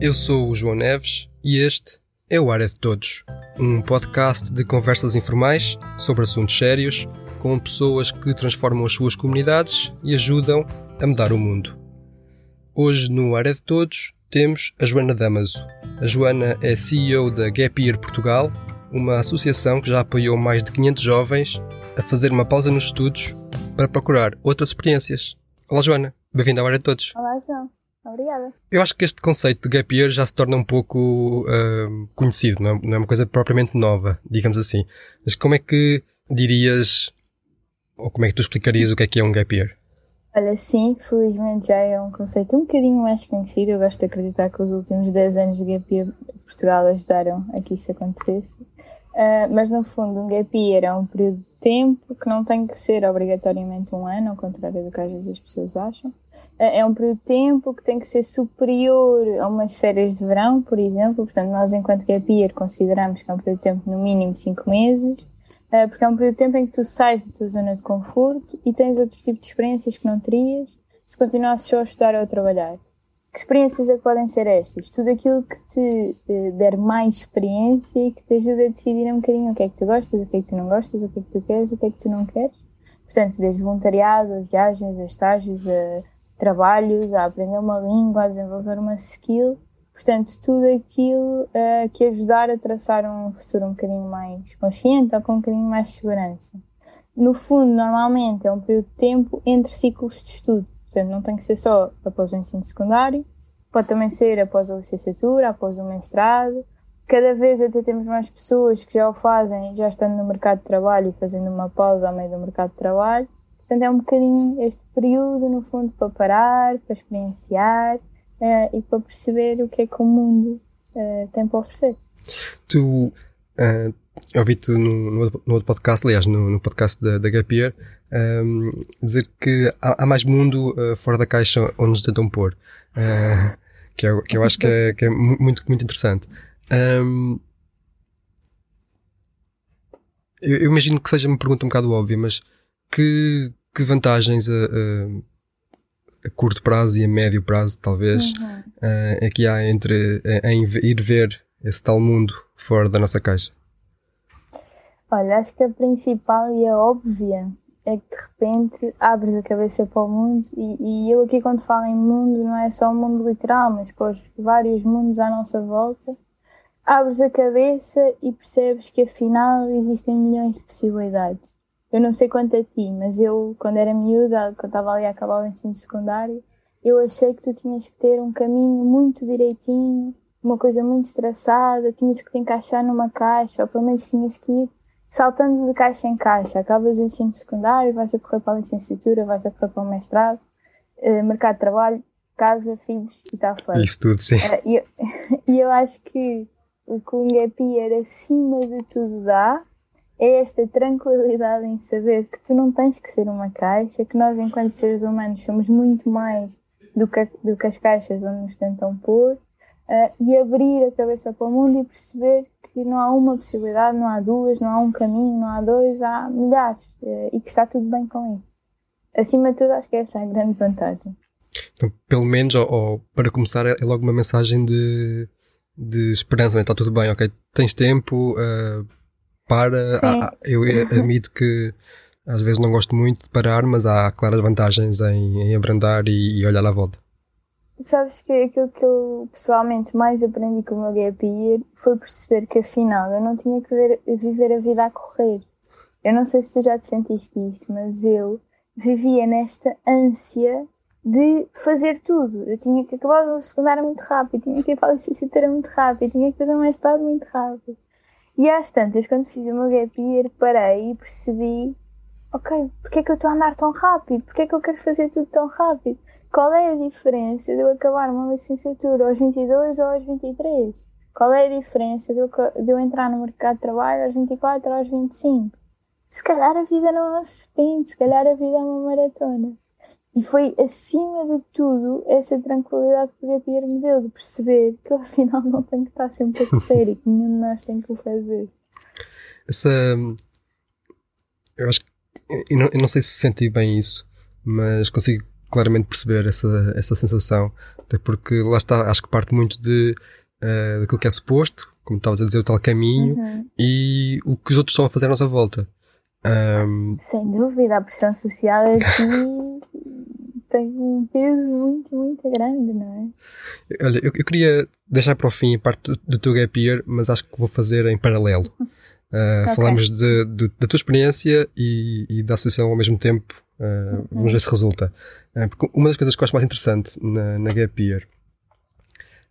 Eu sou o João Neves e este é o Área de Todos, um podcast de conversas informais sobre assuntos sérios com pessoas que transformam as suas comunidades e ajudam a mudar o mundo. Hoje no Área de Todos temos a Joana Damaso. A Joana é CEO da Gap Year Portugal, uma associação que já apoiou mais de 500 jovens a fazer uma pausa nos estudos para procurar outras experiências. Olá Joana, bem-vinda ao Área de Todos. Olá João. Obrigada. Eu acho que este conceito de gap year já se torna um pouco uh, conhecido, não é, não é, uma coisa propriamente nova, digamos assim. Mas como é que dirias, ou como é que tu explicarias o que é que é um gap year? Olha, sim, felizmente já é um conceito um bocadinho mais conhecido. Eu gosto de acreditar que os últimos 10 anos de gap year Portugal ajudaram a que isso acontecesse. Uh, mas no fundo, um gap year é um período de tempo que não tem que ser obrigatoriamente um ano, ao contrário do que às vezes as pessoas acham é um período de tempo que tem que ser superior a umas férias de verão, por exemplo. Portanto, nós, enquanto gap year, consideramos que é um período de tempo no mínimo 5 meses, eh, porque é um período de tempo em que tu sais da tua zona de conforto e tens outro tipo de experiências que não terias se continuasses só a estudar ou a trabalhar. Que experiências é que podem ser estas? Tudo aquilo que te eh, der mais experiência e que te ajude a decidir um bocadinho o que é que tu gostas, o que é que tu não gostas, o que é que tu queres, o que é que tu não queres. Portanto, desde voluntariado, viagens, a estágios, a trabalhos, a aprender uma língua, a desenvolver uma skill. Portanto, tudo aquilo uh, que ajudar a traçar um futuro um bocadinho mais consciente ou com um bocadinho mais de segurança. No fundo, normalmente é um período de tempo entre ciclos de estudo. Portanto, não tem que ser só após o ensino secundário, pode também ser após a licenciatura, após o mestrado. Cada vez até temos mais pessoas que já o fazem, já estando no mercado de trabalho e fazendo uma pausa ao meio do mercado de trabalho. Portanto, é um bocadinho este período, no fundo, para parar, para experienciar uh, e para perceber o que é que o mundo uh, tem para oferecer. Tu, uh, ouvi-te no, no, no, outro podcast, aliás, no, no podcast da, da Gap Year, um, ehm, dizer que há, há mais mundo uh, fora da caixa onde nos tentam pôr. Uh, que, é, que eu acho que é, que é muito, muito interessante. Um, ehm, eu, eu, imagino que seja uma pergunta um bocado óbvia, mas que, que vantagens a, a, a, curto prazo e a médio prazo, talvez, uhum. uh, é que há entre em ir ver esse tal mundo fora da nossa caixa? Olha, acho que a principal e a óbvia é que de repente abres a cabeça para o mundo e, e, eu aqui quando falo em mundo não é só o mundo literal, mas para os vários mundos à nossa volta, abres a cabeça e percebes que afinal existem milhões de possibilidades. Eu não sei quanto a ti, mas eu, quando era miúda, quando estava ali a acabar o ensino secundário, eu achei que tu tinhas que ter um caminho muito direitinho, uma coisa muito traçada, tinhas que te encaixar numa caixa, ou pelo menos tinhas que ir saltando de caixa em caixa. Acabas o ensino secundário, vais a correr para a licenciatura, vais a correr para o mestrado, eh, mercado de trabalho, casa, filhos e está feito. Isso tudo, sim. Uh, e, eu, e eu acho que o que um gap acima de tudo dá é esta tranquilidade em saber que tu não tens que ser uma caixa, que nós, enquanto seres humanos, somos muito mais do que, do que as caixas onde nos tentam pôr, uh, e abrir a cabeça para o mundo e perceber que não há uma possibilidade, não há duas, não há um caminho, não há dois, há milhares, uh, e que está tudo bem com isso. Acima de tudo, acho que essa é a grande vantagem. Então, pelo menos, ou, ou para começar, é logo uma mensagem de, de esperança, né? está tudo bem, ok, tens tempo. Uh para. Há, eu admito que às vezes não gosto muito de parar, mas há claras vantagens em, em abrandar e, e, olhar à volta. Sabes que aquilo que eu pessoalmente mais aprendi com o meu gap year foi perceber que afinal eu não tinha que ver, viver a vida a correr. Eu não sei se tu já te sentiste isto, mas eu vivia nesta ânsia de fazer tudo. Eu tinha que acabar o secundário muito rápido, tinha que ir para a licenciatura muito rápido, tinha que fazer um mestrado muito rápido. E às tantas, quando fiz o meu gap year, parei e percebi: ok, porque é que eu estou a andar tão rápido? Porque é que eu quero fazer tudo tão rápido? Qual é a diferença de eu acabar uma licenciatura aos 22 ou aos 23? Qual é a diferença de eu, de eu entrar no mercado de trabalho aos 24 ou aos 25? Se calhar a vida não é um sprint, se calhar a vida é uma maratona. E foi, acima de tudo, essa tranquilidade que o Gapier me deu de perceber que eu, afinal, não tenho que estar sempre a correr e que nenhum de nós tem que o fazer. Essa. Eu acho que. Eu não, eu não sei se senti bem isso, mas consigo claramente perceber essa, essa sensação, até porque lá está, acho que parte muito de, uh, daquilo que é suposto, como estavas a dizer, o tal caminho, uhum. e o que os outros estão a fazer à nossa volta. Um... Sem dúvida, a pressão social aqui tem um peso muito, muito grande, não é? Olha, eu, eu queria deixar para o fim a parte do, do teu gap year, mas acho que vou fazer em paralelo. Uh, okay. Falamos de, de, da tua experiência e, e, da associação ao mesmo tempo. Uh, Vamos ver se resulta. Uh, porque uma das coisas que eu acho mais interessante na, na Gap Year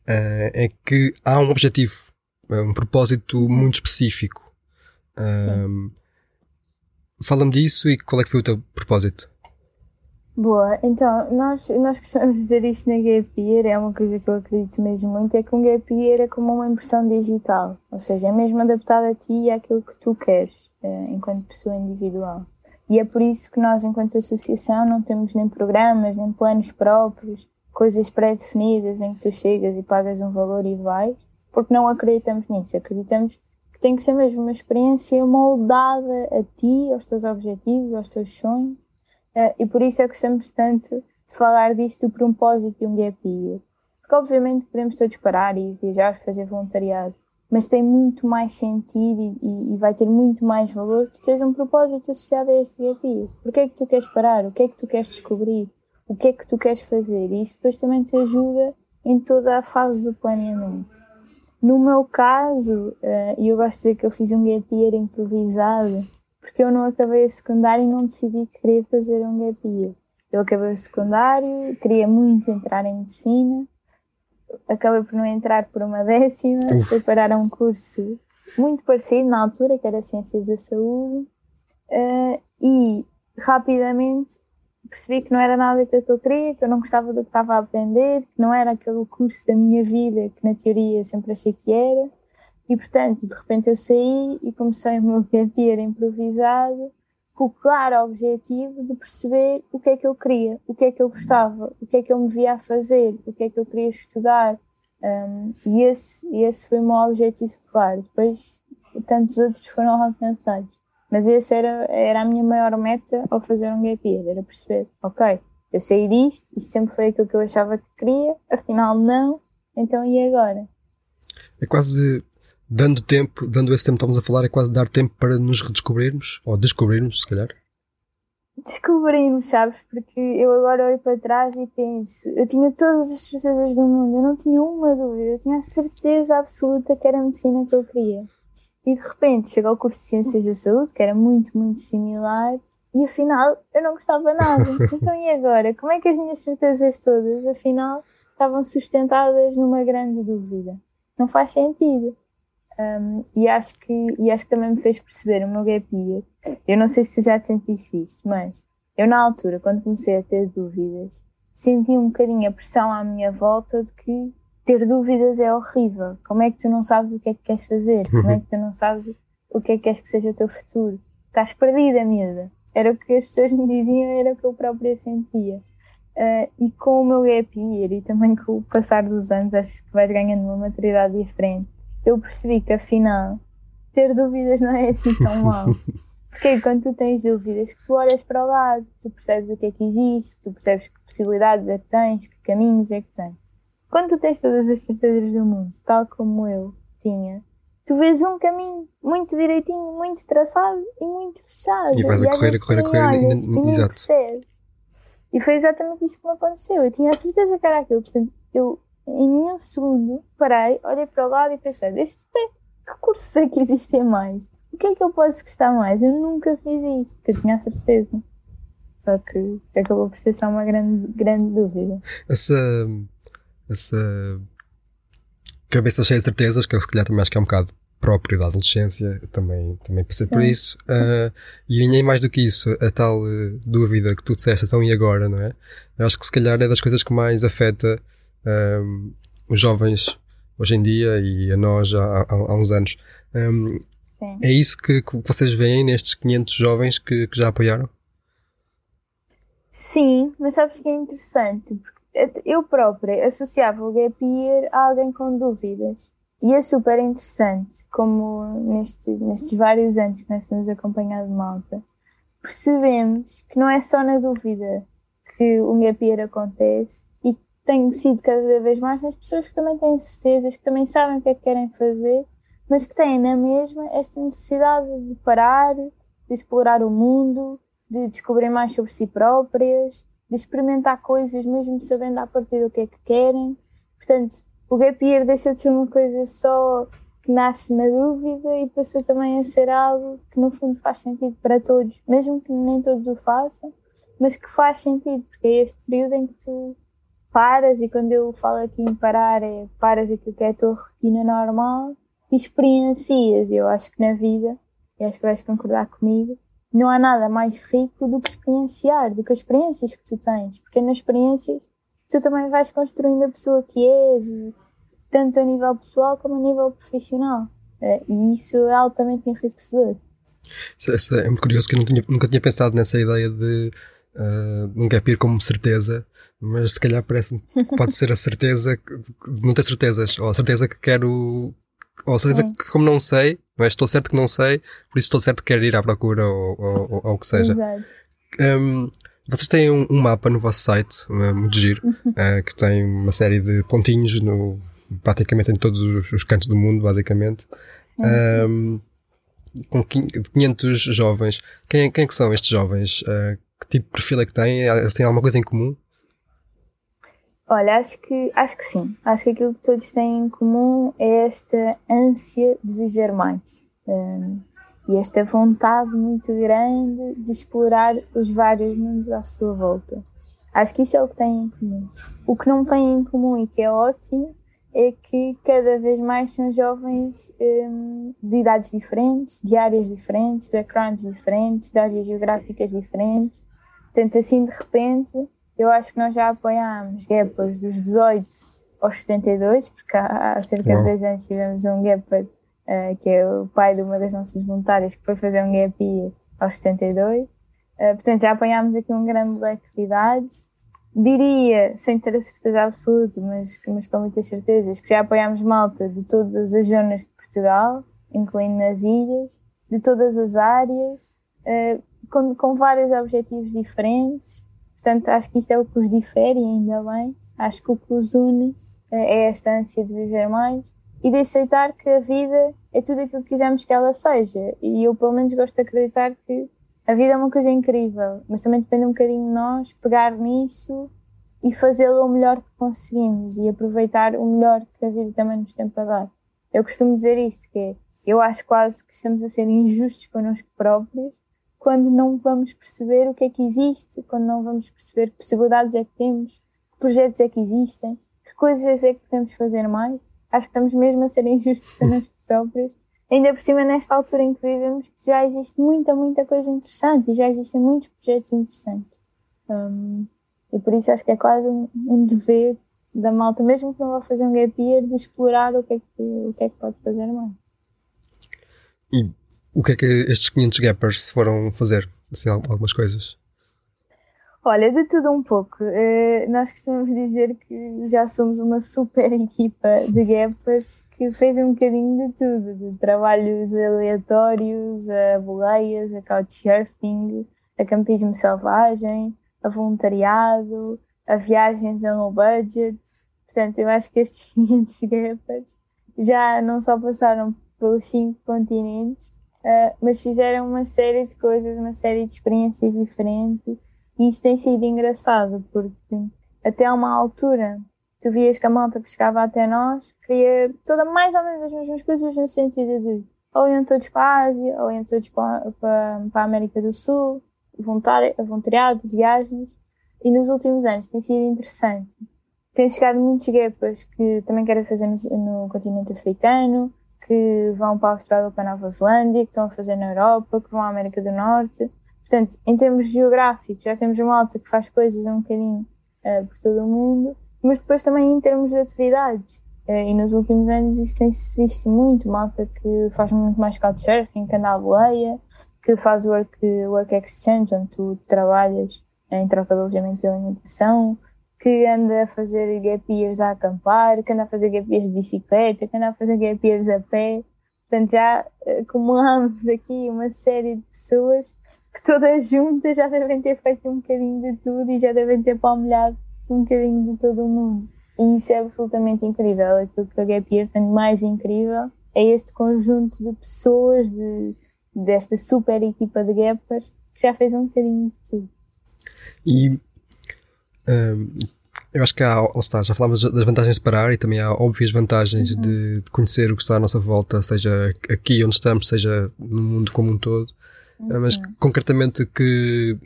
é que há um objetivo, um propósito muito específico. Fala-me disso e qual é que foi o teu propósito? Boa, então nós, nós gostamos de dizer isto na Gap Year, é uma coisa que eu acredito mesmo muito, é que um Gap Year é como uma impressão digital, ou seja, é mesmo adaptado a ti e àquilo que tu queres, enquanto pessoa individual. E é por isso que nós, enquanto associação, não temos nem programas, nem planos próprios, coisas pré-definidas em que tu chegas e pagas um valor e vais, porque não acreditamos nisso, acreditamos que tem que ser mesmo uma experiência moldada a ti, aos teus objetivos, aos teus sonhos, Uh, e por isso é que gostamos tanto de falar disto do propósito de um gap year. Porque obviamente podemos todos parar e viajar, fazer voluntariado, mas tem muito mais sentido e, e vai ter muito mais valor tu tens um propósito associado a este year. Porquê é que tu queres parar? O que é que tu queres descobrir? O que é que tu queres fazer? E isso depois também te ajuda em toda a fase do planeamento. No meu caso, uh, e eu gosto de dizer que eu fiz um gap year improvisado, porque eu não acabei a secundário e não decidi que queria fazer um gap year. Eu acabei o secundário, queria muito entrar em medicina, acabei por não entrar por uma décima, fui parar a um curso muito parecido na altura, que era Ciências da Saúde, uh, e rapidamente percebi que não era nada que eu queria, que eu não gostava do que estava a aprender, que não era aquele curso da minha vida que na teoria sempre achei que era. E portanto, de repente eu saí e comecei o meu gap improvisado com o claro objetivo de perceber o que é que eu queria, o que é que eu gostava, o que é que eu me via a fazer, o que é que eu queria estudar. Um, e esse, esse foi o meu objetivo claro. Depois, tantos outros foram alcançados. Mas esse era, era a minha maior meta ao fazer um gap year, era perceber, ok, eu saí disto, isto sempre foi aquilo que eu achava que queria, afinal não, então e agora? É quase dando tempo, dando esse tempo que estamos a falar, é quase dar tempo para nos redescobrirmos, ou descobrirmos, se calhar. Descobrimos, sabes? Porque eu agora olho para trás e penso, eu tinha todas as certezas do mundo, eu não tinha uma dúvida, eu tinha a certeza absoluta que era a medicina que eu queria. E de repente chega ao curso de Ciências da Saúde, que era muito, muito similar, e afinal eu não gostava nada. Então e agora? Como é que as minhas certezas todas, afinal, estavam sustentadas numa grande dúvida? Não faz sentido. Um, e, acho que, e acho que também me fez perceber o meu gap year. Eu não sei se já sentiste isto, mas eu na altura, quando comecei a ter dúvidas, senti um bocadinho a pressão à minha volta de que ter dúvidas é horrível. Como é que tu não sabes o que é que queres fazer? Como é que tu não sabes o que é que queres que seja o teu futuro? Estás perdida, miúda. Era o que as pessoas me diziam, era o que eu própria sentia. Uh, e com o meu gap year e também com o passar dos anos, acho que vais ganhando uma maturidade diferente eu percebi que afinal ter dúvidas não é assim tão mal. Porque quando tu tens dúvidas, que tu olhas para o lado, tu percebes o que é que existe, tu percebes que possibilidades é que tens, que caminhos é que tens. Quando tu tens todas as certezas do mundo, tal como eu tinha, tu vês um caminho muito direitinho, muito traçado e muito fechado. E vais a correr, a correr, a correr, olhas, e, exato. Percebes. E foi exatamente isso que me aconteceu. Eu tinha a certeza que era aquilo. Portanto, eu em nenhum segundo parei, olhei para o lado e pensei: deixa ver, que cursos é que existem mais? O que é que eu posso gostar mais? Eu nunca fiz isso, porque eu tinha a certeza. Só que acabou por ser só uma grande, grande dúvida. Essa, essa cabeça cheia de certezas, que eu se calhar também acho que é um bocado próprio da adolescência, também, também passei Sim. por isso. Uh, e nem mais do que isso, a tal uh, dúvida que tu disseste, então e agora, não é? Eu acho que se calhar é das coisas que mais afeta um, os jovens hoje em dia e a nós há, há, há uns anos. Um, é isso que, que, vocês veem nestes 500 jovens que, que, já apoiaram? Sim, mas sabes que é interessante? Porque eu própria associava o gap year a alguém com dúvidas. E é super interessante como neste, nestes vários anos que nós temos acompanhado malta, percebemos que não é só na dúvida que o gap year acontece tem sido cada vez mais nas pessoas que também têm certezas, que também sabem o que é que querem fazer, mas que têm na mesma esta necessidade de parar, de explorar o mundo, de descobrir mais sobre si próprias, de experimentar coisas mesmo sabendo a partir do que é que querem. Portanto, o gap year deixa de ser uma coisa só que nasce na dúvida e passou também a ser algo que no fundo faz sentido para todos, mesmo que nem todos o façam, mas que faz sentido, porque é este período em que tu paras, e quando eu falo aqui em parar, é paras aquilo que é a tua rotina normal e experiencias. Eu acho que na vida, e acho que vais concordar comigo, não há nada mais rico do que experienciar, do que as experiências que tu tens, porque nas experiências tu também vais construindo a pessoa que és tanto a nível pessoal como a nível profissional. Uh, e isso é altamente enriquecedor. É muito curioso que eu tinha, nunca tinha pensado nessa ideia de uh, um gap year como certeza, mas se calhar parece que pode ser a certeza de não ter certezas, ou a certeza que quero, ou a certeza que como não sei, mas estou certo que não sei, por isso estou certo que quero ir à procura ou, ou, ou o que seja. Exato. Um, vocês têm um, um, mapa no vosso site, uh, muito giro, uh, que tem uma série de pontinhos no, praticamente em todos os, os cantos do mundo, basicamente. Um, com 500 jovens. Quem, quem é que são estes jovens? Uh, que tipo de perfil é que têm? Eles têm alguma coisa em comum? Olha, acho que, acho que sim. Acho que aquilo que todos têm em comum é esta ânsia de viver mais. Um, e esta vontade muito grande de explorar os vários mundos à sua volta. Acho que isso é o que têm em comum. O que não têm em comum e que é ótimo é que cada vez mais são jovens um, de idades diferentes, de áreas diferentes, backgrounds diferentes, de áreas geográficas diferentes. Portanto, assim, de repente, eu acho que nós já apoiámos gappers dos 18 aos 72, porque há, há cerca de 10 anos tivemos um gapper, uh, que é o pai de uma das nossas voluntárias, que foi fazer um gap year aos 72. Uh, portanto, já apanhámos aqui um grande leque de idades diria, sem ter a certeza absoluta, mas, mas com muitas certezas, que já apoiámos malta de todas as zonas de Portugal, incluindo nas ilhas, de todas as áreas, uh, com, com vários objetivos diferentes. Portanto, acho que isto é o que os difere, ainda bem. Acho que o que os une uh, é esta ânsia de viver mais e de aceitar que a vida é tudo aquilo que quisermos que ela seja. E eu, pelo menos, gosto de acreditar que a vida é uma coisa incrível, mas também depende um bocadinho de nós pegar nisso e fazê-lo o melhor que conseguimos e aproveitar o melhor que a vida também nos tem para dar. Eu costumo dizer isto, que é, eu acho quase que estamos a ser injustos connosco próprios quando não vamos perceber o que é que existe, quando não vamos perceber que possibilidades é que temos, que projetos é que existem, que coisas é que podemos fazer mais. Acho que estamos mesmo a ser injustos connosco próprios ainda por cima nesta altura em que vivemos, já existe muita, muita coisa interessante e já existem muitos projetos interessantes. Um, e por isso acho que é quase um, um, dever da malta, mesmo que não vá fazer um gap year, de explorar o que é que, o que, é que pode fazer mais. E o que é que estes 500 gappers foram fazer? Assim, algumas coisas? Olha, de tudo um pouco. Uh, nós costumamos dizer que já somos uma super equipa de gappers que fez um bocadinho de tudo, de trabalhos aleatórios, a boleias, a couchsurfing, a campismo selvagem, a voluntariado, a viagens a low budget. Portanto, eu acho que estes 500 gappers já não só passaram pelos cinco continentes, uh, mas fizeram uma série de coisas, uma série de experiências diferentes e isso tem sido engraçado, porque até uma altura tu vias que a malta que chegava até nós queria toda mais ou menos as mesmas coisas no sentido de ou iam todos para a Ásia, ou iam todos para, para, para a América do Sul, voluntariado, viagens. E nos últimos anos tem sido interessante. Tem chegado muitos guepas que também querem fazer no, no continente africano, que vão para a Austrália ou para a Nova Zelândia, que estão a fazer na Europa, que vão à América do Norte. Portanto, em termos geográficos, já temos uma alta que faz coisas um bocadinho uh, por todo o mundo, mas depois também em termos de atividades. Uh, e nos últimos anos isso tem-se visto muito, malta que faz muito mais couchsurfing, que anda à boleia, que faz work, work exchange, onde tu trabalhas em troca de alojamento e alimentação, que anda a fazer gap years a acampar, que anda a fazer gap years de bicicleta, que anda a fazer gap years a pé. Portanto, já acumulamos aqui uma série de pessoas que todas juntas já devem ter feito um bocadinho de tudo e já devem ter palmilhado um bocadinho de todo o mundo. E isso é absolutamente incrível. Aquilo que a Gap Year tem mais incrível é este conjunto de pessoas, de, desta super equipa de Gappers, que já fez um bocadinho de tudo. E um, eu acho que há, está, já falámos das vantagens de parar e também há óbvias vantagens uhum. de, de, conhecer o que está à nossa volta, seja aqui onde estamos, seja no mundo como um todo. Uhum. Mas concretamente que,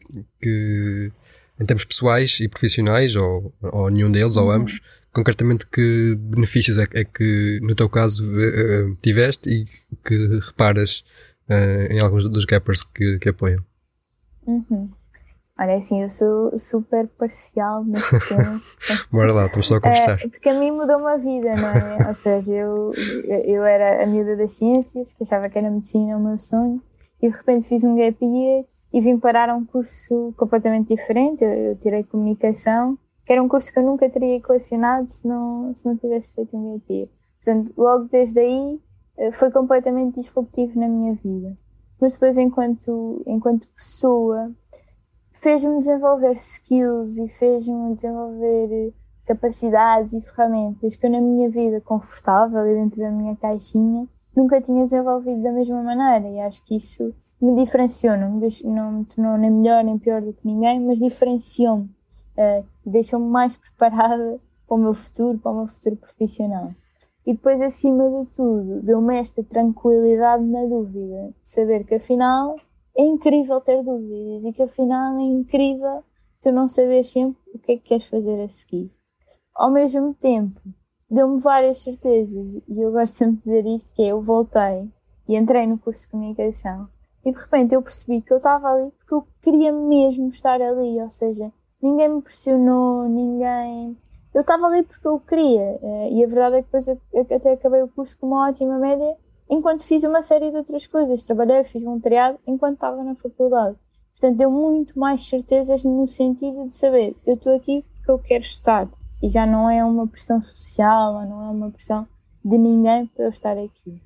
que em termos pessoais e profissionais, ou, ou nenhum deles, uhum. ou ambos, concretamente que benefícios é, é que no teu caso uh, tiveste e que reparas uh, em alguns dos gappers que, que apoiam? Uhum. Olha, assim, eu sou super parcial neste tema. Bora lá, estamos só a conversar. É, porque a mim mudou uma vida, não é? Ou seja, eu, eu era a miúda das ciências, que achava que era medicina o meu sonho, e de repente fiz um gap year e vim parar a um curso completamente diferente. Eu, tirei comunicação, que era um curso que eu nunca teria equacionado se não, se não tivesse feito um gap year. Portanto, logo desde aí eh, foi completamente disruptivo na minha vida. Mas depois, enquanto, enquanto pessoa, fez-me desenvolver skills e fez-me desenvolver capacidades e ferramentas que eu na minha vida confortável dentro da minha caixinha nunca tinha desenvolvido da mesma maneira e acho que isso me diferenciou, não me, não me tornou nem melhor nem pior do que ninguém, mas diferenciou-me, uh, deixou-me mais preparada para o meu futuro, para o meu futuro profissional. E depois, acima de tudo, deu-me esta tranquilidade na dúvida, de saber que afinal é incrível ter dúvidas e que afinal é incrível tu não saber sempre o que é que queres fazer a seguir. Ao mesmo tempo, deu-me várias certezas e eu gosto sempre de dizer isto, que é, eu voltei e entrei no curso de comunicação e de repente eu percebi que eu estava ali porque eu queria mesmo estar ali, ou seja, ninguém me pressionou, ninguém... Eu estava ali porque eu queria eh, e a verdade é que depois eu até acabei o curso com uma ótima média enquanto fiz uma série de outras coisas. Trabalhei, fiz voluntariado enquanto estava na faculdade. Portanto, deu muito mais certezas no sentido de saber, eu estou aqui porque eu quero estar. E já não é uma pressão social, ou não é uma pressão de ninguém para eu estar aqui.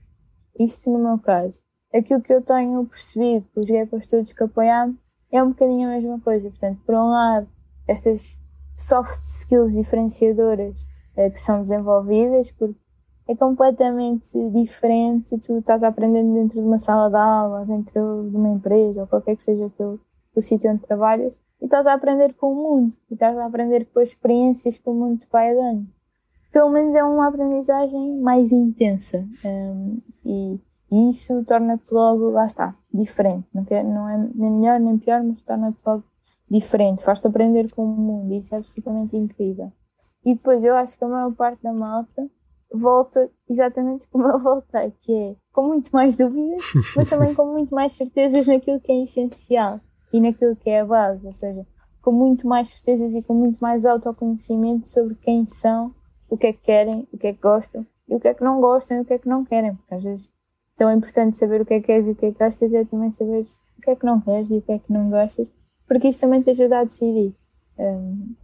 Isso no meu caso. Aquilo que eu tenho percebido com os gappers todos que apoiaram é um bocadinho a mesma coisa. Portanto, por um lado, estas soft skills diferenciadoras eh, que são desenvolvidas, porque é completamente diferente. Tu estás aprendendo dentro de uma sala de aula, dentro de uma empresa, ou qualquer que seja o teu o sítio onde trabalhas, e estás a aprender com o mundo, e estás a aprender com as experiências que o mundo te vai dando. Pelo menos é uma aprendizagem mais intensa, um, e, e, isso torna-te logo, lá está, diferente. Não, quer, não é nem melhor nem pior, mas torna-te logo diferente, faz-te aprender com o mundo, e isso é absolutamente incrível. E depois eu acho que a maior parte da malta volta exatamente como eu voltei, que é com muito mais dúvidas, mas também com muito mais certezas naquilo que é essencial e naquilo que é a base, ou seja, com muito mais certezas e com muito mais autoconhecimento sobre quem são, o que é que querem, o que é que gostam e o que é que não gostam e o que é que não querem, porque às vezes tão importante saber o que é que queres e o que é que gostas é também saber o que é que não queres e o que é que não gostas, porque isso também te ajuda a decidir. Um,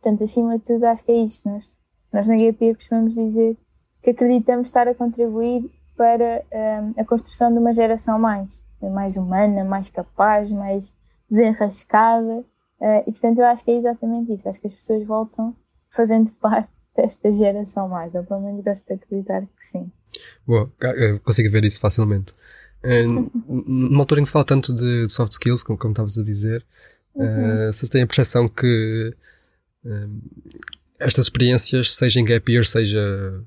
portanto, acima de tudo, acho que é isto. Nós nós na GP costumamos dizer que acreditamos estar a contribuir para um, a construção de uma geração mais, mais humana, mais capaz, mais desenrascada. Uh, e portanto eu acho que é exatamente isso. Acho que as pessoas voltam fazendo parte desta geração mais, ou pelo menos gosto de acreditar que sim. Boa, consigo ver isso facilmente. Uh, numa altura em que se fala tanto de soft skills, como, como estavas a dizer, uhum. uh, vocês têm a percepção que estas experiências, seja em gap year, seja.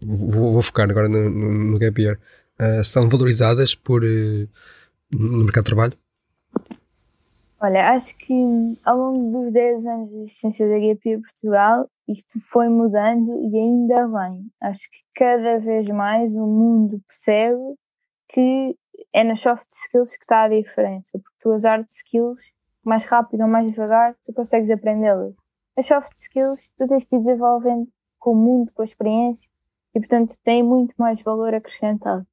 Vou, vou focar agora no, no, no gap year, são valorizadas por, no mercado de trabalho? Olha, acho que ao longo dos 10 anos de existência da Year Portugal, isto foi mudando e ainda bem. Acho que cada vez mais o mundo percebe que é nas soft skills que está a diferença, porque tu as hard skills, mais rápido ou mais devagar, tu consegues aprendê-las as soft skills tu tens que ir desenvolvendo com o mundo, com a experiência e portanto tem muito mais valor acrescentado.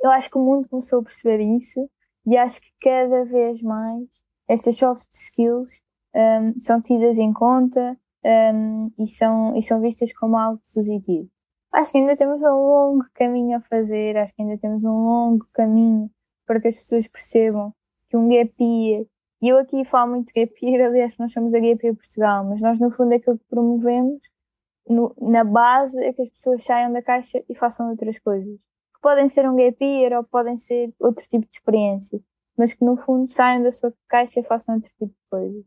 Eu acho que o mundo começou a perceber isso e acho que cada vez mais estas soft skills um, são tidas em conta um, e, são, e são vistas como algo positivo. Acho que ainda temos um longo caminho a fazer, acho que ainda temos um longo caminho para que as pessoas percebam que um gap year, e eu aqui falo muito de gap year, aliás, nós somos a gap year Portugal, mas nós no fundo aquilo que promovemos no, na base é que as pessoas saiam da caixa e façam outras coisas. Podem ser um gap year ou podem ser outro tipo de experiências, mas que no fundo saiam da sua caixa e façam outro tipo de coisas.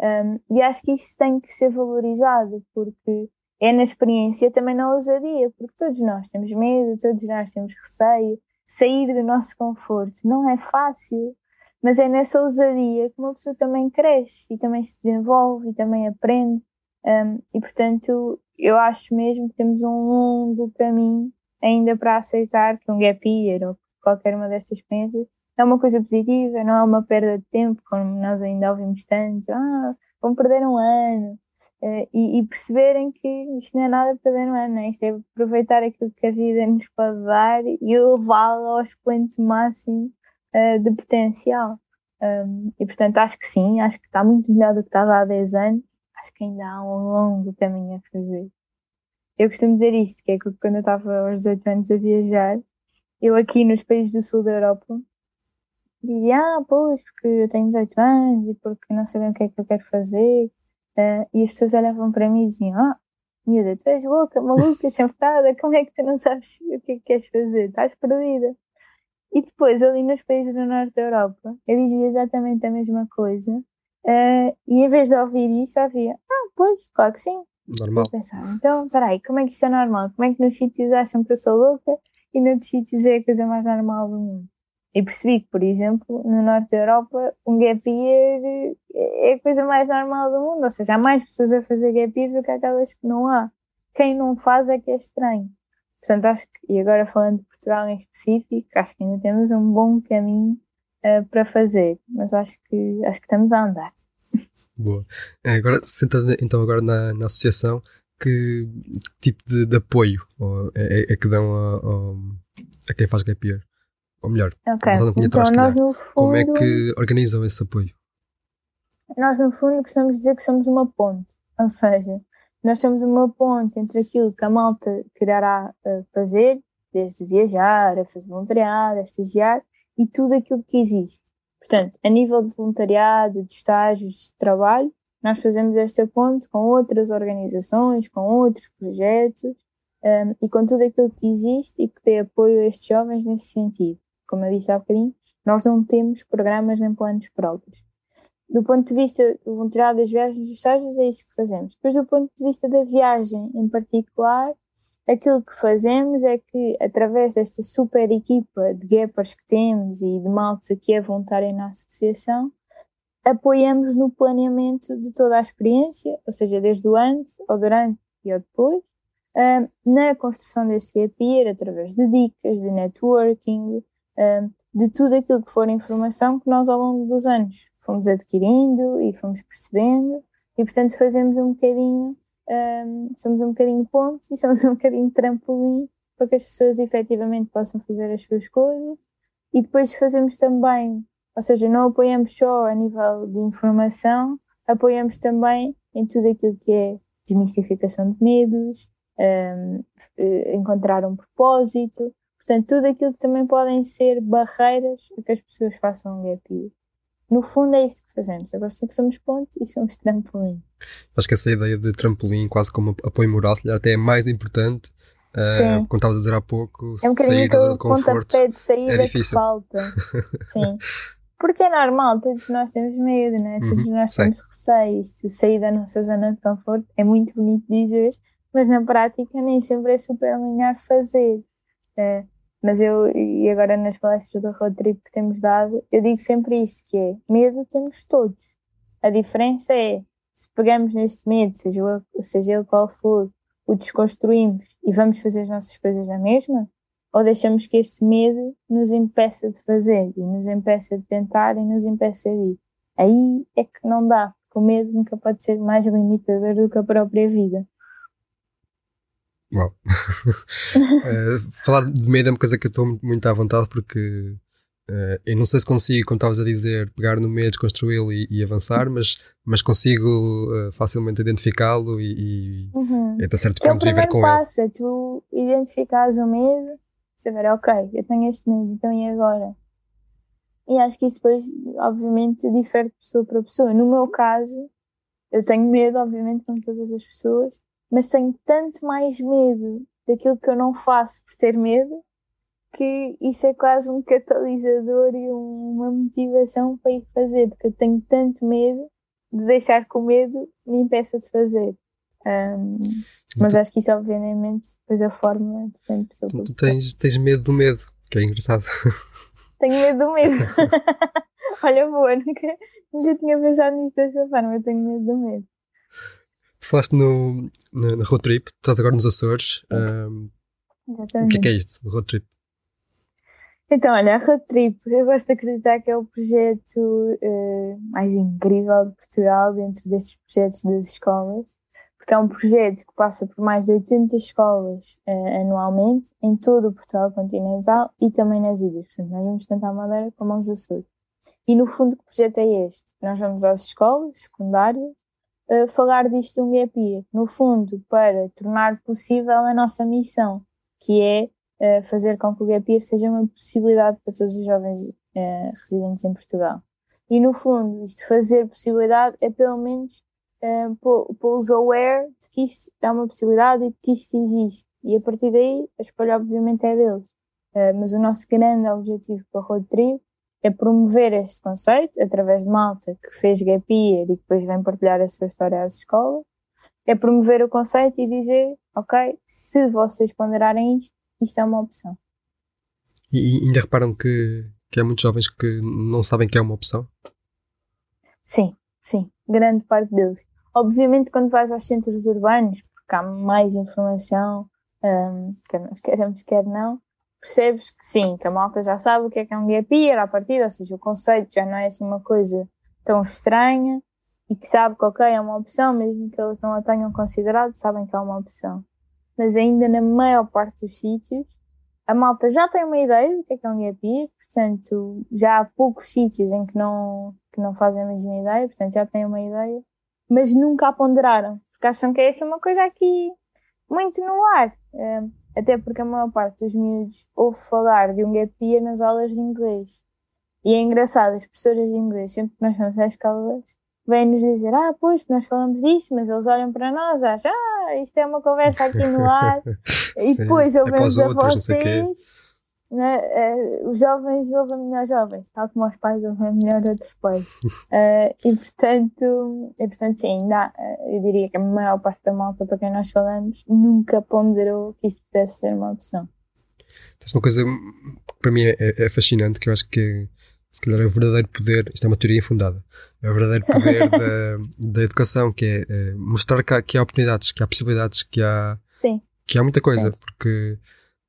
Um, e acho que isso tem que ser valorizado, porque é na experiência também na ousadia, porque todos nós temos medo, todos nós temos receio, sair do nosso conforto não é fácil, mas é nessa ousadia que uma pessoa também cresce e também se desenvolve e também aprende. Um, e portanto, eu acho mesmo que temos um longo caminho ainda para aceitar que um gap year ou qualquer uma destas experiências é uma coisa positiva, não é uma perda de tempo, como nós ainda ouvimos tanto, ah, vão perder um ano, uh, e, e, perceberem que isto não é nada perder um ano, é? isto é aproveitar aquilo que a vida nos pode dar e levá-lo ao expoente máximo uh, de potencial. Um, e portanto acho que sim, acho que está muito melhor do que estava há 10 anos, acho que ainda há um longo caminho a fazer. Eu costumo dizer isto, que é que quando eu estava aos 18 anos a viajar, eu aqui nos países do sul da Europa, dizia, ah, pois, porque eu tenho 18 anos e porque não sabem o que é que eu quero fazer. Uh, e as pessoas olhavam para mim e diziam, ah, miúda, tu és louca, maluca, chanfrada, como é que tu não sabes o que é que queres fazer? Estás perdida. E depois, ali nos países do norte da Europa, eu dizia exatamente a mesma coisa. Uh, e em vez de ouvir isso, havia, ah, pois, claro que sim. Normal. Eu pensava, então, peraí, como é que isto é normal? Como é que nos sítios acham que eu sou louca e noutros sítios é a coisa mais normal do mundo? E percebi que, por exemplo, no norte da Europa, um gap year é a coisa mais normal do mundo. Ou seja, há mais pessoas a fazer gap years do que aquelas que não há. Quem não faz é que é estranho. Portanto, acho que, e agora falando de Portugal em específico, acho que ainda temos um bom caminho uh, para fazer. Mas acho que, acho que estamos a andar. Boa. É, agora, sentando então agora na, na associação, que tipo de, de apoio é, é, é, que dão a, a, a quem faz gap year? Ou melhor, okay. então, nós no fundo, como é que organizam esse apoio? Nós no fundo gostamos de dizer que somos uma ponte, ou seja, nós somos uma ponte entre aquilo que a malta quererá uh, fazer, desde viajar, a fazer voluntariado, a estagiar, e tudo aquilo que existe. Portanto, a nível de voluntariado, de estágios, de trabalho, nós fazemos esta ponte com outras organizações, com outros projetos um, e com tudo aquilo que existe e que dê apoio a estes jovens nesse sentido como eu disse há bocadinho, nós não temos programas nem planos próprios. Do ponto de vista do voluntariado das viagens dos estágios, é isso que fazemos. Depois, do ponto de vista da viagem em particular, aquilo que fazemos é que, através desta super equipa de gappers que temos e de malta que é voluntária na associação, apoiamos no planeamento de toda a experiência, ou seja, desde o antes, ao durante e ao depois, na construção deste gap através de dicas, de networking, de tudo aquilo que for informação que nós ao longo dos anos fomos adquirindo e fomos percebendo e portanto fazemos um bocadinho um, somos um bocadinho ponto e somos um bocadinho trampolim para que as pessoas efetivamente possam fazer as suas coisas e depois fazemos também, ou seja, não apoiamos só a nível de informação, apoiamos também em tudo aquilo que é desmistificação de medos, um, eh, encontrar um propósito, Portanto, tudo aquilo que também podem ser barreiras a que as pessoas façam um gap year. No fundo é isto que fazemos. Agora sim que somos ponte e somos trampolim. Acho que essa ideia de trampolim, quase como apoio moral, até é mais importante. Uh, como estavas a dizer há pouco, é um sair da zona de conforto de saída é difícil. que falta. Sim. Porque é normal, todos nós temos medo, né? todos uhum, nós sei. temos receios. Sair da nossa zona de conforto é muito bonito dizer, mas na prática nem sempre é super alinhar fazer. Uh, mas eu, e agora nas palestras do road trip que temos dado, eu digo sempre isto, que é, medo temos todos. A diferença é, se pegamos neste medo, seja, seja ele qual for, o desconstruímos e vamos fazer as nossas coisas na mesma, ou deixamos que este medo nos impeça de fazer, e nos impeça de tentar, e nos impeça de ir. Aí é que não dá, porque o medo nunca pode ser mais limitador do que a própria vida. Uau. uh, falar de medo é uma coisa que eu estou muito à vontade porque uh, eu não sei se consigo, como estavas a dizer, pegar no medo, construí-lo e, e, avançar, mas, mas consigo uh, facilmente identificá-lo e, e uhum. até certo ponto é viver com passo, ele. É tu identificares o medo, saber, ok, eu tenho este medo, então e agora? e acho que isso depois, obviamente, difere de pessoa para pessoa. No meu caso, eu tenho medo, obviamente, como todas as pessoas, mas tenho tanto mais medo daquilo que eu não faço por ter medo que isso é quase um catalisador e uma motivação para ir fazer, porque eu tenho tanto medo de deixar que o medo me impeça de fazer. Um, mas acho que isso, obviamente, depois a forma depende de pessoa. Tu, tu tens, tens medo do medo, que é engraçado. Tenho medo do medo. Olha, boa, nunca, nunca tinha pensado nisso dessa forma, eu tenho medo do medo. Falaste no, na, na road trip, estás agora nos Açores. Um, o que é, que é isto, road trip? Então, olha, a Road Trip, eu gosto de acreditar que é o projeto uh, mais incrível de Portugal dentro destes projetos das escolas, porque é um projeto que passa por mais de 80 escolas uh, anualmente, em todo o Portugal continental e também nas ilhas. Portanto, nós vamos tanto à Madeira como aos Açores. E no fundo, que projeto é este? Nós vamos às escolas secundárias falar disto de um gap year, no fundo, para tornar possível a nossa missão, que é uh, fazer com que o gap year seja uma possibilidade para todos os jovens uh, residentes em Portugal. E no fundo, isto fazer possibilidade é pelo menos uh, pô-los aware de que isto é uma possibilidade e de que isto existe. E a partir daí, a escolha obviamente é deles. Mas o nosso grande objetivo para a Road Trip é promover este conceito através de malta que fez gap year e depois vem partilhar a sua história às escolas. É promover o conceito e dizer, ok, se vocês ponderarem isto, isto é uma opção. E ainda reparam que, que há muitos jovens que não sabem que é uma opção? Sim, sim, grande parte deles. Obviamente, quando vais aos centros urbanos, porque há mais informação, um, quer nós queremos, quer não, percebes que sim, que a malta já sabe o que é que é um gap year à partida, ou seja, o conceito já não é assim uma coisa tão estranha e que sabe que ok, é uma opção, mesmo que eles não a tenham considerado, sabem que é uma opção mas ainda na maior parte dos sítios a malta já tem uma ideia do que é que é um gap year, portanto já há poucos sítios em que não, que não fazem a mesma ideia, portanto já têm uma ideia, mas nunca a ponderaram, porque acham que é essa uma coisa aqui muito no ar. Um, até porque a maior parte dos miúdos ouve falar de um gap year nas aulas de inglês. E é engraçado, as professoras de inglês, sempre que nós vamos às escolas, vêm-nos dizer, ah, pois, nós falamos disto, mas eles olham para nós, acham, ah, isto é uma conversa aqui no ar, e depois é ouvimos a vocês, né, é, os jovens ouvem melhor jovens, tal como os pais ouvem melhor outros pais. uh, e, portanto, e portanto, sim, ainda, uh, eu diria que a maior parte da malta para quem nós falamos nunca ponderou que isto pudesse ser uma opção. Tem uma coisa que para mim é, é, fascinante, que eu acho que se calhar é o verdadeiro poder, isto é uma teoria infundada, é o verdadeiro poder da, da educação, que é, é mostrar que há, que há, oportunidades, que há possibilidades, que há, Sim. Que há muita coisa, Sim. porque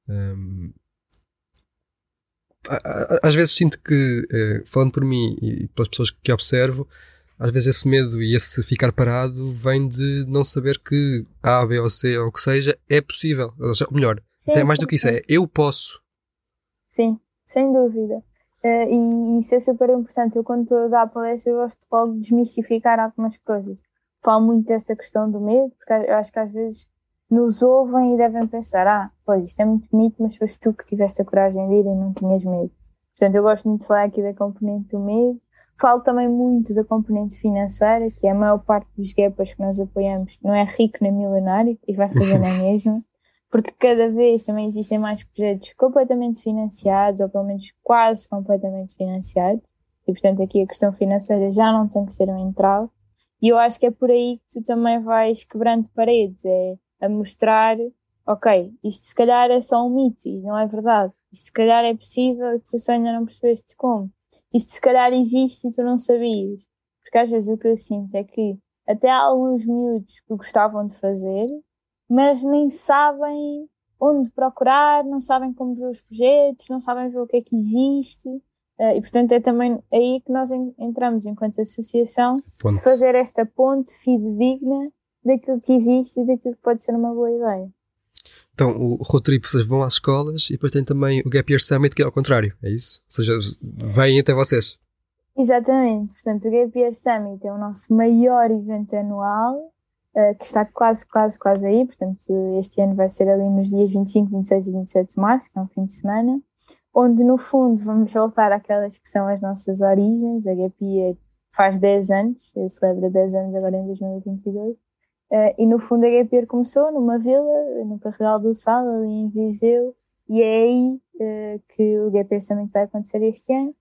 um, às vezes sinto que, eh, falando por mim e pelas pessoas que observo, às vezes esse medo e esse ficar parado vem de não saber que A, B ou C ou o que seja é possível. Ou melhor, sim, até mais do que isso, é eu posso. Sim, sem dúvida. Uh, e isso é super importante. Eu, quando estou a dar palestra, eu gosto logo de desmistificar algumas coisas. Falo muito desta questão do medo, porque eu acho que às vezes nos ouvem e devem pensar: ah, pois isto é muito bonito, mas foste tu que tiveste a coragem de ir e não tinhas medo. Portanto, eu gosto muito de falar aqui da componente do medo. Falo também muito da componente financeira, que é a maior parte dos GEPAs que nós apoiamos não é rico nem milionário e vai fazer na mesma porque cada vez também existem mais projetos completamente financiados, ou pelo menos quase completamente financiados, e portanto aqui a questão financeira já não tem que ser um entrave, e eu acho que é por aí que tu também vais quebrando paredes, é a mostrar, ok, isto se calhar é só um mito e não é verdade, isto se calhar é possível e tu só ainda não percebeste como, isto se calhar existe e tu não sabias, porque às vezes o que eu sinto é que até há alguns miúdos que gostavam de fazer, mas nem sabem onde procurar, não sabem como ver os projetos, não sabem ver o que é que existe. Uh, e portanto é também aí que nós entramos enquanto associação ponte. de fazer esta ponte fidedigna daquilo que existe e daquilo que pode ser uma boa ideia. Então, o road trip vocês vão às escolas e depois tem também o Gap Year Summit que é ao contrário, é isso? Ou seja, vêm até vocês. Exatamente, portanto o Gap Year Summit é o nosso maior evento anual uh, que está quase, quase, quase aí. Portanto, este ano vai ser ali nos dias 25, 26 e 27 de março, que é um fim de semana. onde no fundo vamos voltar àquelas que são as nossas origens. A Gap Year faz 10 anos, celebra 10 anos agora em 2022. Uh, e no fundo a Year começou numa vila, no Carregal do Sal, ali em Viseu, e é aí uh, que o Year Summit vai acontecer este ano.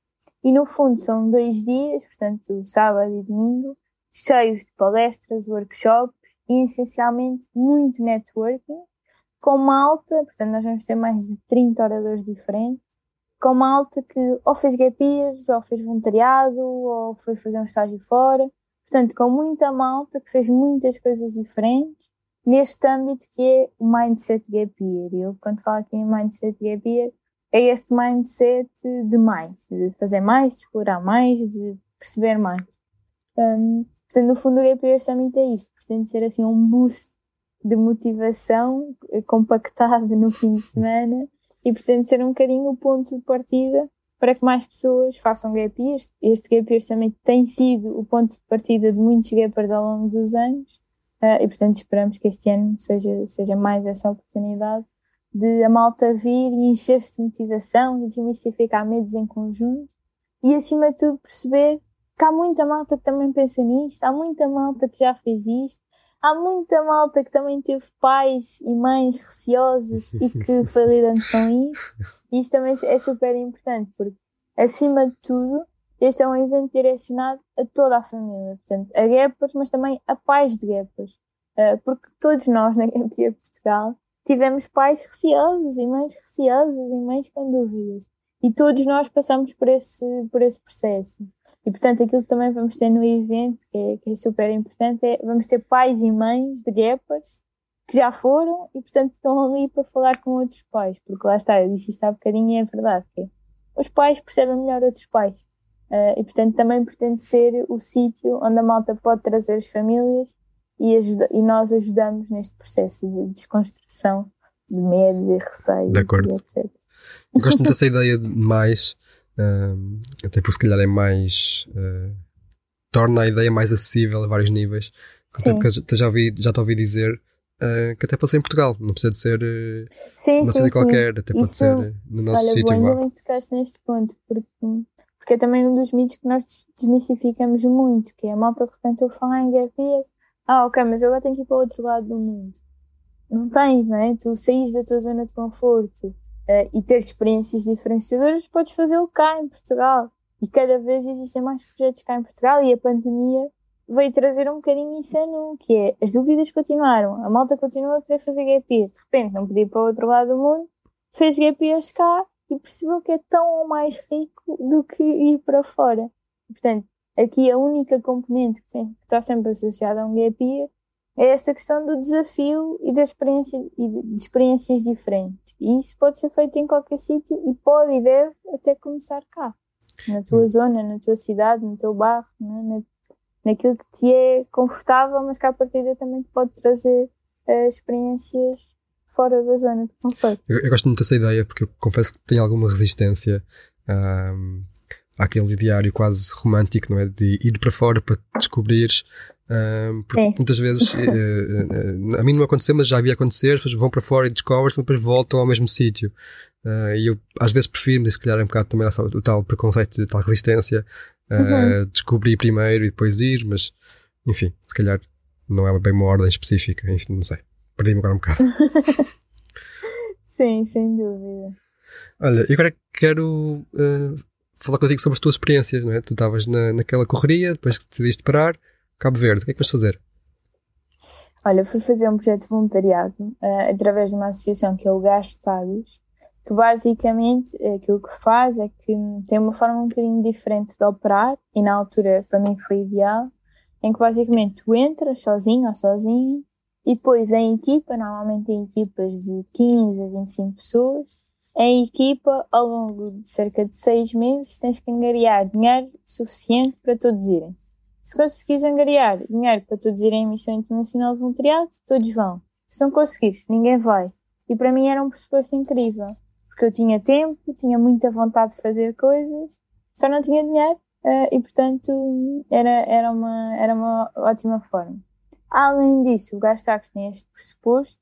E no fundo são dois dias, portanto sábado e domingo, cheios de palestras, workshops e essencialmente muito networking, com malta, portanto nós vamos ter mais de 30 oradores diferentes, com malta que ou fez gap years, ou fez voluntariado, ou foi fazer um estágio fora, Portanto, com muita malta que fez muitas coisas diferentes neste âmbito que é o Mindset Gap Year. Eu, quando falo aqui em Mindset Gap Year, é este mindset de mais, de fazer mais, de explorar mais, de perceber mais. Um, portanto, no fundo, o Gap Year Summit é isto, pretende ser assim um boost de motivação eh, compactado no fim de semana e pretende ser um bocadinho o ponto de partida para que mais pessoas façam gap years. Este gap year também tem sido o ponto de partida de muitos gapers ao longo dos anos uh, e, portanto, esperamos que este ano seja, seja mais essa oportunidade de a malta vir e encher-se de motivação e desmistificar medos em conjunto e, acima de tudo, perceber que há muita malta que também pensa nisto, há muita malta que já fez isto, há muita malta que também teve pais e mães receosos e que foi lidando com isso. E isto também é super importante, porque, acima de tudo, este é um evento direcionado a toda a família, portanto, a Gapers, mas também a pais de Gapers. Uh, porque todos nós na Gap Portugal tivemos pais receosos e mães receosas e mães com dúvidas. E todos nós passamos por esse, por esse processo. E, portanto, aquilo que também vamos ter no evento, que é, que é super importante, é vamos ter pais e mães de guepas que já foram e, portanto, estão ali para falar com outros pais. Porque lá está, eu disse isto há bocadinho e é verdade, que é, os pais percebem melhor outros pais. Uh, e, portanto, também pretende ser o sítio onde a malta pode trazer as famílias e, ajuda, e nós ajudamos neste processo de desconstrução de medos e receios, de acordo. etc. Gosto muito dessa ideia de mais, uh, até porque se calhar é mais. Uh, torna a ideia mais acessível a vários níveis. Até porque já, ouvi, já te ouvi dizer uh, que até pode ser em Portugal, não precisa de ser uh, sim, numa sim, qualquer, até Isso, pode ser no nosso olha, sítio. Olha, ainda tocaste neste ponto, porque, porque é também um dos mitos que nós desmistificamos muito, que é a malta de repente eu falar em gap ah ok, mas eu agora tenho que ir para o outro lado do mundo. Não tens, não é? Tu saís da tua zona de conforto, uh, e ter experiências diferenciadoras, podes fazê-lo cá em Portugal. E cada vez existem mais projetos cá em Portugal e a pandemia veio trazer um bocadinho isso a nu, que é as dúvidas continuaram, a malta continua a querer fazer gap year, de repente não podia ir para o outro lado do mundo, fez gap years cá e percebeu que é tão mais rico do que ir para fora. Portanto, aqui a única componente que, tem, que está sempre associada a um gap year é esta questão do desafio e da experiência e de, de experiências diferentes. E isso pode ser feito em qualquer sítio e pode e deve até começar cá, na tua hum. zona, na tua cidade, no teu bairro, né? na, naquilo que te é confortável, mas que à partida também te pode trazer uh, experiências fora da zona de conforto. Eu, eu, gosto muito dessa ideia porque eu confesso que tenho alguma resistência um, àquele diário quase romântico, não é? De ir para fora para descobrires porque muitas vezes, uh, uh, a mim não aconteceu, mas já havia acontecer, depois vão para fora e descobrem-se, depois voltam ao mesmo sítio. Uh, e eu às vezes prefiro, se calhar é um bocado também o tal preconceito, de tal resistência, uhum. descobrir primeiro e depois ir, mas enfim, se calhar não é bem uma ordem específica, enfim, não sei. Perdi-me agora um bocado. Sim, sem dúvida. Olha, e agora quero falar contigo sobre as tuas experiências, não é? Tu estavas na, naquela correria, depois que decidiste parar, Cabo Verde, o que é que vais fazer? Olha, fui fazer um projeto de voluntariado uh, através de uma associação que é o Gastados, que basicamente aquilo que faz é que tem uma forma um bocadinho diferente de operar e na altura para mim foi ideal, em que basicamente tu entras sozinho ou sozinho e depois em equipa, normalmente em equipas de 15 a 25 pessoas, em equipa ao longo de cerca de 6 meses tens que angariar dinheiro suficiente para todos irem. Se conseguires angariar dinheiro para todos irem em missão internacional de voluntariado, todos vão. Se não conseguires, ninguém vai. E para mim era um pressuposto incrível, porque eu tinha tempo, tinha muita vontade de fazer coisas, só não tinha dinheiro uh, e, portanto, era, era, uma, era uma ótima forma. Além disso, o Gastax tem este pressuposto,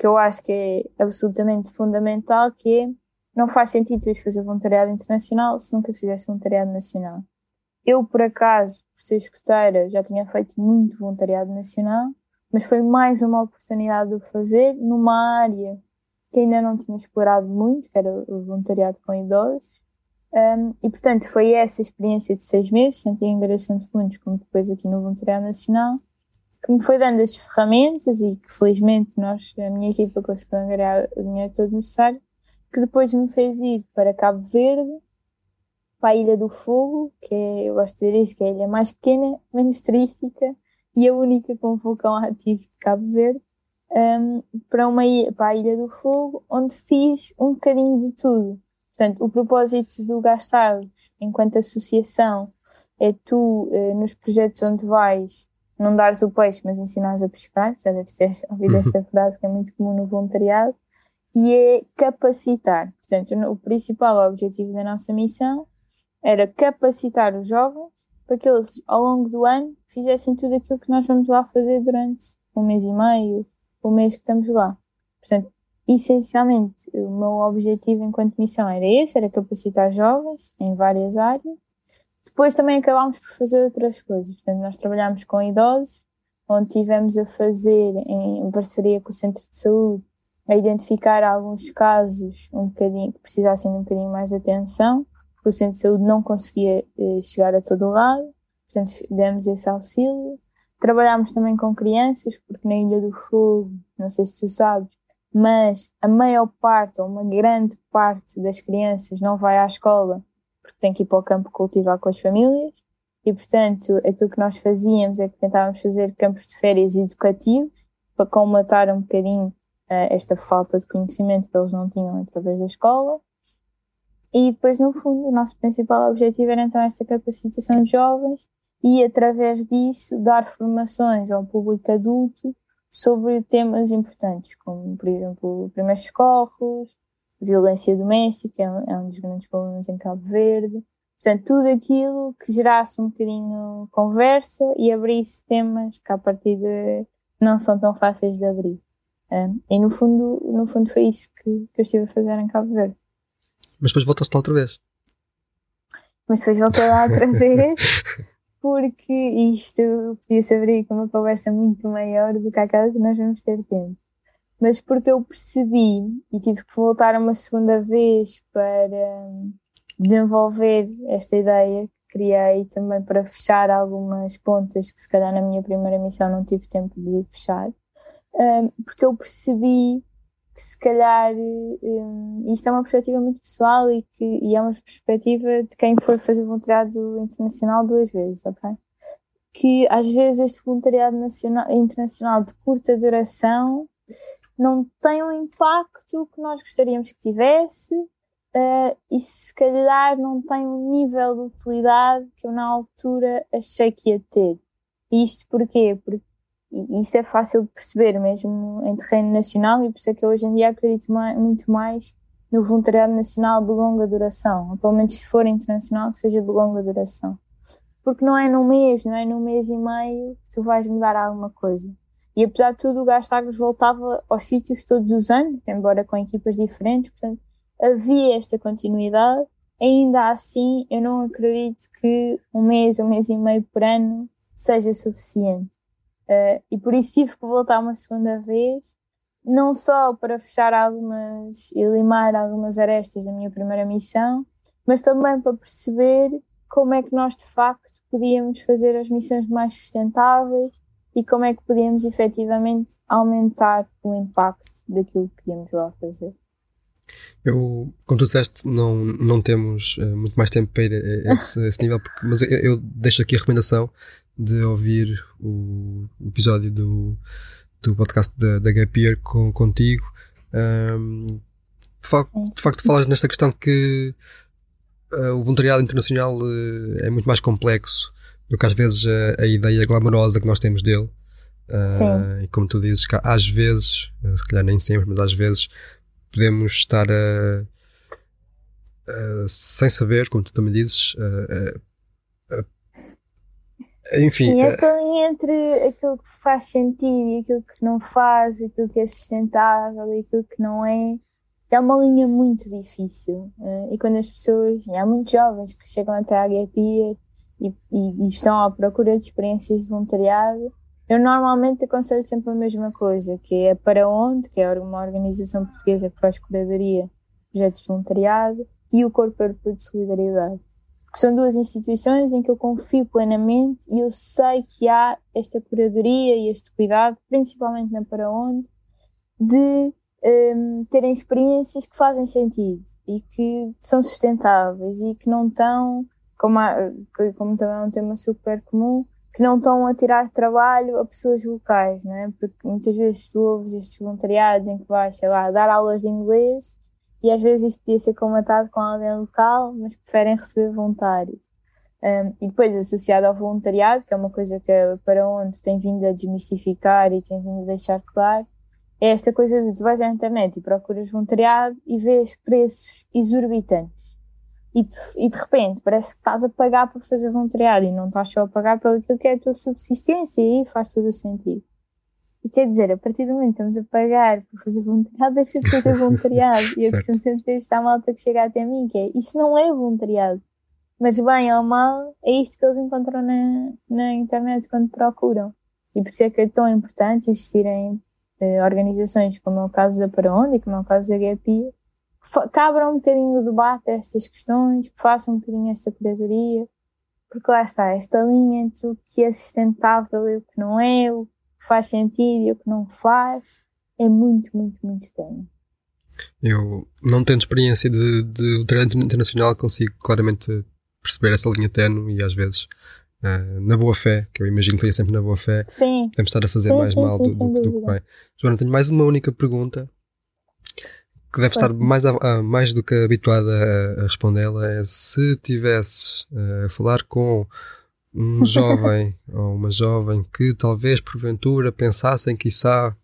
que eu acho que é absolutamente fundamental, que é não faz sentido tu fazer voluntariado internacional se nunca fizeste voluntariado nacional. Eu, por acaso, por ser escoteira, já tinha feito muito voluntariado nacional, mas foi mais uma oportunidade de fazer numa área que ainda não tinha explorado muito, que era o voluntariado com idosos. Um, e, portanto, foi essa experiência de seis meses, tanto em angariação de fundos como depois aqui no Voluntariado Nacional, que me foi dando as ferramentas e que, felizmente, nós, a minha equipa conseguiu angariar o dinheiro todo necessário, que depois me fez ir para Cabo Verde, para a Ilha do Fogo, que é, eu gosto de dizer isso, que é a ilha mais pequena, menos turística e a única com vulcão ativo de Cabo Verde, um, para, uma, para a Ilha do Fogo, onde fiz um bocadinho de tudo. Portanto, o propósito do Gastados, enquanto associação, é tu, eh, nos projetos onde vais, não dares o peixe, mas ensinares a pescar. Já deves ter ouvido uhum. esta frase que é muito comum no voluntariado. E é capacitar. Portanto, o principal objetivo da nossa missão era capacitar os jovens para que eles, ao longo do ano, fizessem tudo aquilo que nós vamos lá fazer durante um mês e meio, o mês que estamos lá. Portanto, essencialmente, o meu objetivo enquanto missão era esse, era capacitar jovens em várias áreas. Depois também acabámos por fazer outras coisas. Portanto, nós trabalhámos com idosos, onde tivemos a fazer, em parceria com o Centro de Saúde, a identificar alguns casos um bocadinho, que precisassem de um bocadinho mais de atenção, porque o Centro de Saúde não conseguia eh, chegar a todo lado, portanto, demos esse auxílio. Trabalhámos também com crianças, porque na Ilha do Fogo, não sei se tu sabes, mas a maior parte, ou uma grande parte das crianças não vai à escola porque tem que ir para o campo cultivar com as famílias. E, portanto, aquilo que nós fazíamos é que tentávamos fazer campos de férias educativos para comatar um bocadinho uh, esta falta de conhecimento que eles não tinham através da escola. E depois, no fundo, o nosso principal objetivo era então esta capacitação de jovens e, através disso, dar formações ao público adulto sobre temas importantes, como, por exemplo, primeiros socorros, violência doméstica, é um, é um dos grandes problemas em Cabo Verde. Portanto, tudo aquilo que gerasse um bocadinho conversa e abrisse temas que, a partir de não são tão fáceis de abrir. Um, e no fundo, no fundo foi isso que, que eu estive a fazer em Cabo Verde. Mas depois voltaste lá outra vez. Mas depois voltei lá outra vez porque isto podia-se abrir com uma conversa muito maior do que aquela que nós vamos ter tempo. Mas porque eu percebi e tive que voltar uma segunda vez para desenvolver esta ideia que criei também para fechar algumas pontas que se calhar na minha primeira missão não tive tempo de fechar, porque eu percebi que se calhar um, isto é uma perspectiva muito pessoal e, que, e é uma perspectiva de quem foi fazer voluntariado internacional duas vezes, ok? Que às vezes este voluntariado nacional, internacional de curta duração não tem o impacto que nós gostaríamos que tivesse uh, e se calhar não tem um nível de utilidade que eu na altura achei que ia ter. Isto porquê? Porque isso é fácil de perceber mesmo em terreno nacional e por isso é que eu hoje em dia acredito mais, muito mais no voluntariado nacional de longa duração, ou pelo menos se for internacional, que seja de longa duração. Porque não é num mês, não é num mês e meio que tu vais mudar alguma coisa. E apesar de tudo, o Gastagos voltava aos sítios todos os anos, embora com equipas diferentes, portanto, havia esta continuidade. Ainda assim, eu não acredito que um mês, um mês e meio por ano seja suficiente. Uh, e por isso tive que voltar uma segunda vez, não só para fechar algumas e limar algumas arestas da minha primeira missão, mas também para perceber como é que nós de facto podíamos fazer as missões mais sustentáveis e como é que podíamos efetivamente aumentar o impacto daquilo que íamos lá fazer. Eu, como tu disseste, não, não temos uh, muito mais tempo para ir a, esse, a esse nível, porque, mas eu, eu, deixo aqui a recomendação de ouvir o episódio do, do podcast da, da Gap Year com, contigo. Um, de, facto, de facto, falas nesta questão que uh, o voluntariado internacional uh, é muito mais complexo do que às vezes a, a ideia glamourosa que nós temos dele. Uh, e como tu dizes, que às vezes, se calhar nem sempre, mas às vezes podemos estar a, sem saber, como tu também dizes, enfim. E essa linha entre aquilo que faz sentido e aquilo que não faz, aquilo que é sustentável e aquilo que não é, é uma linha muito difícil. Uh, e quando as pessoas, e há muitos jovens que chegam até a Year e, e, estão à procura de experiências de voluntariado, eu normalmente aconselho sempre a mesma coisa, que é para onde, que é uma organização portuguesa que faz curadoria, projetos de voluntariado, e o Corpo Europeu de Solidariedade. Que são duas instituições em que eu confio plenamente e eu sei que há esta curadoria e este cuidado, principalmente na para onde, de um, terem experiências que fazem sentido e que são sustentáveis e que não estão, como, há, como também é um tema super comum, que não estão a tirar trabalho a pessoas locais, não é? Porque muitas vezes tu ouves estes voluntariados em que vais, sei lá, dar aulas de inglês e às vezes isso podia ser comatado com alguém local, mas preferem receber voluntários. Um, e depois, associado ao voluntariado, que é uma coisa que para onde tem vindo a desmistificar e tem vindo a deixar claro, é esta coisa de tu vais à internet e procuras voluntariado e vês preços exorbitantes. E de, e de repente parece que estás a pagar por fazer voluntariado e não estás só a pagar pelo aquilo que é a tua subsistência e aí faz todo o sentido. E quer dizer, a partir do momento que estamos a pagar por fazer voluntariado, deixa de fazer voluntariado. e eu costumo sempre ter esta malta que chega até mim, que é, isso não é voluntariado. Mas bem ou mal, é isto que eles encontram na, na internet quando procuram. E por isso é que é tão importante existirem eh, organizações como é o caso da Para Onde e como é o caso da GAPI, que cabram um bocadinho o debate a estas questões, que façam um bocadinho esta curadoria, porque lá está, esta linha entre o que é sustentável e o que não é, o que faz sentido e o que não faz, é muito, muito, muito tenue. Eu, não tendo experiência de, de trânsito internacional, consigo claramente perceber essa linha tenue e às vezes uh, na boa fé, que eu imagino que esteja sempre na boa fé, sim. podemos estar a fazer sim, mais sim, mal do, do, do, que bem. Joana, tenho mais uma única pergunta que deve estar mais, a, mais do que habituada a, a respondê-la é se tivesses uh, a falar com um jovem ou uma jovem que talvez porventura pensassem, quiçá,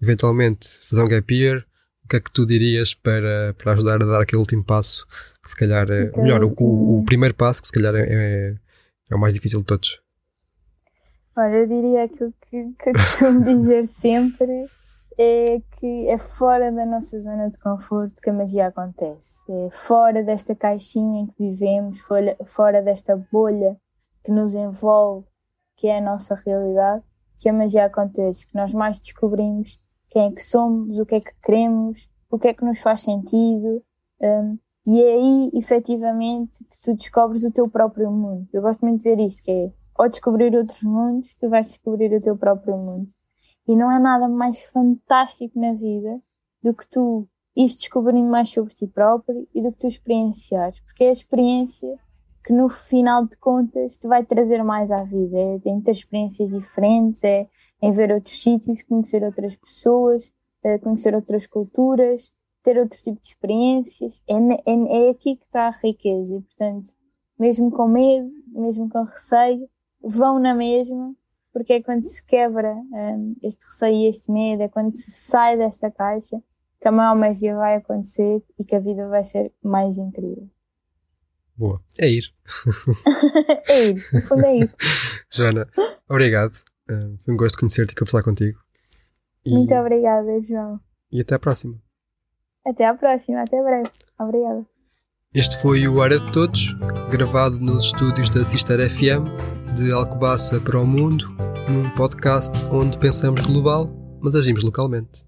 eventualmente fazer um gap year, o que é que tu dirias para, para ajudar a dar aquele último passo que se calhar é, então, melhor, o, o, o, primeiro passo que se calhar é, é, é, o mais difícil de todos? Olha, eu diria aquilo que, que costumo dizer sempre é que é fora da nossa zona de conforto que a magia acontece. É fora desta caixinha em que vivemos, fora, desta bolha que nos envolve, que é a nossa realidade, que a magia acontece, que nós mais descobrimos quem é que somos, o que é que queremos, o que é que nos faz sentido. Um, e é aí, efetivamente, que tu descobres o teu próprio mundo. Eu gosto muito de dizer isto, que é ao descobrir outros mundos, tu vais descobrir o teu próprio mundo. E não há nada mais fantástico na vida do que tu ires descobrindo mais sobre ti próprio e do que tu experienciares, porque é a experiência que no final de contas te vai trazer mais à vida. É em ter experiências diferentes, é em ver outros sítios, conhecer outras pessoas, é conhecer outras culturas, ter outro tipo de experiências. É, é, é aqui que está a riqueza. E, portanto, mesmo com medo, mesmo com receio, vão na mesma porque é quando se quebra um, este receio e este medo, é quando se sai desta caixa que a maior magia vai acontecer e que a vida vai ser mais incrível. Boa. É ir. é ir, no fundo é ir. Joana, obrigado. Uh, foi um gosto de conhecer-te e conversar contigo. E... Muito obrigada, João. E até à próxima. Até à próxima, até breve. Obrigada. Este foi o Área de Todos, gravado nos estúdios da Sister FM, de Alcobaça para o Mundo, num podcast onde pensamos global, mas agimos localmente.